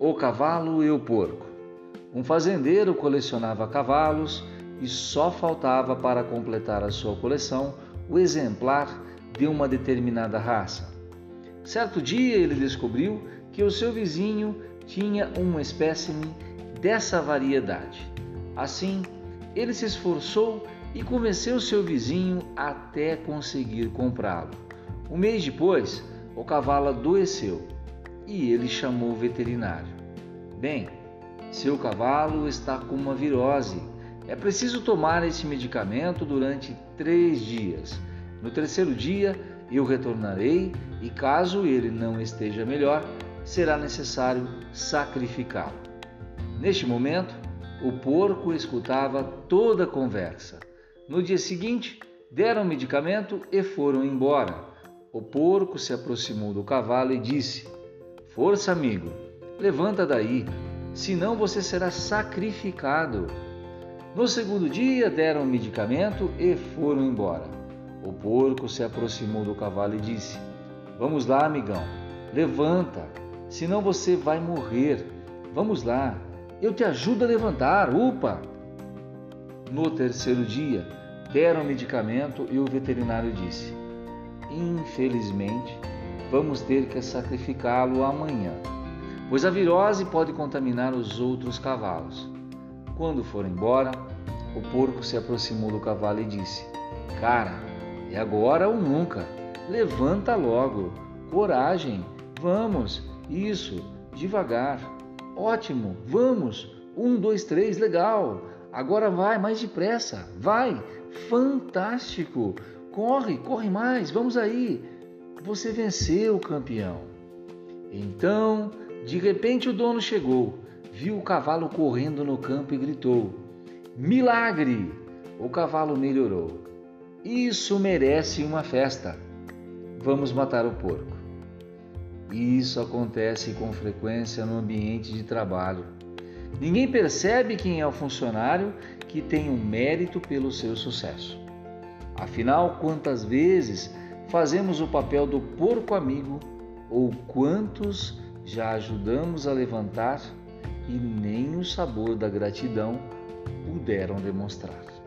O cavalo e o porco. Um fazendeiro colecionava cavalos e só faltava para completar a sua coleção o exemplar de uma determinada raça. Certo dia ele descobriu que o seu vizinho tinha um espécime dessa variedade. Assim, ele se esforçou e convenceu seu vizinho até conseguir comprá-lo. Um mês depois, o cavalo adoeceu e ele chamou o veterinário. Bem, seu cavalo está com uma virose. É preciso tomar esse medicamento durante três dias. No terceiro dia, eu retornarei e, caso ele não esteja melhor, será necessário sacrificá-lo. Neste momento, o porco escutava toda a conversa. No dia seguinte, deram o medicamento e foram embora. O porco se aproximou do cavalo e disse: Força, amigo, levanta daí, senão você será sacrificado. No segundo dia, deram o medicamento e foram embora. O porco se aproximou do cavalo e disse: Vamos lá, amigão, levanta, senão você vai morrer. Vamos lá, eu te ajudo a levantar, upa! No terceiro dia, deram o medicamento e o veterinário disse: Infelizmente, vamos ter que sacrificá-lo amanhã, pois a virose pode contaminar os outros cavalos. Quando foram embora, o porco se aproximou do cavalo e disse: Cara, é agora ou nunca. Levanta logo. Coragem. Vamos. Isso. Devagar. Ótimo. Vamos. Um, dois, três. Legal. Agora vai mais depressa. Vai. Fantástico! Corre, corre mais, vamos aí! Você venceu, campeão! Então, de repente, o dono chegou, viu o cavalo correndo no campo e gritou: Milagre! O cavalo melhorou. Isso merece uma festa. Vamos matar o porco. Isso acontece com frequência no ambiente de trabalho. Ninguém percebe quem é o funcionário que tem um mérito pelo seu sucesso. Afinal, quantas vezes fazemos o papel do porco amigo ou quantos já ajudamos a levantar e nem o sabor da gratidão puderam demonstrar?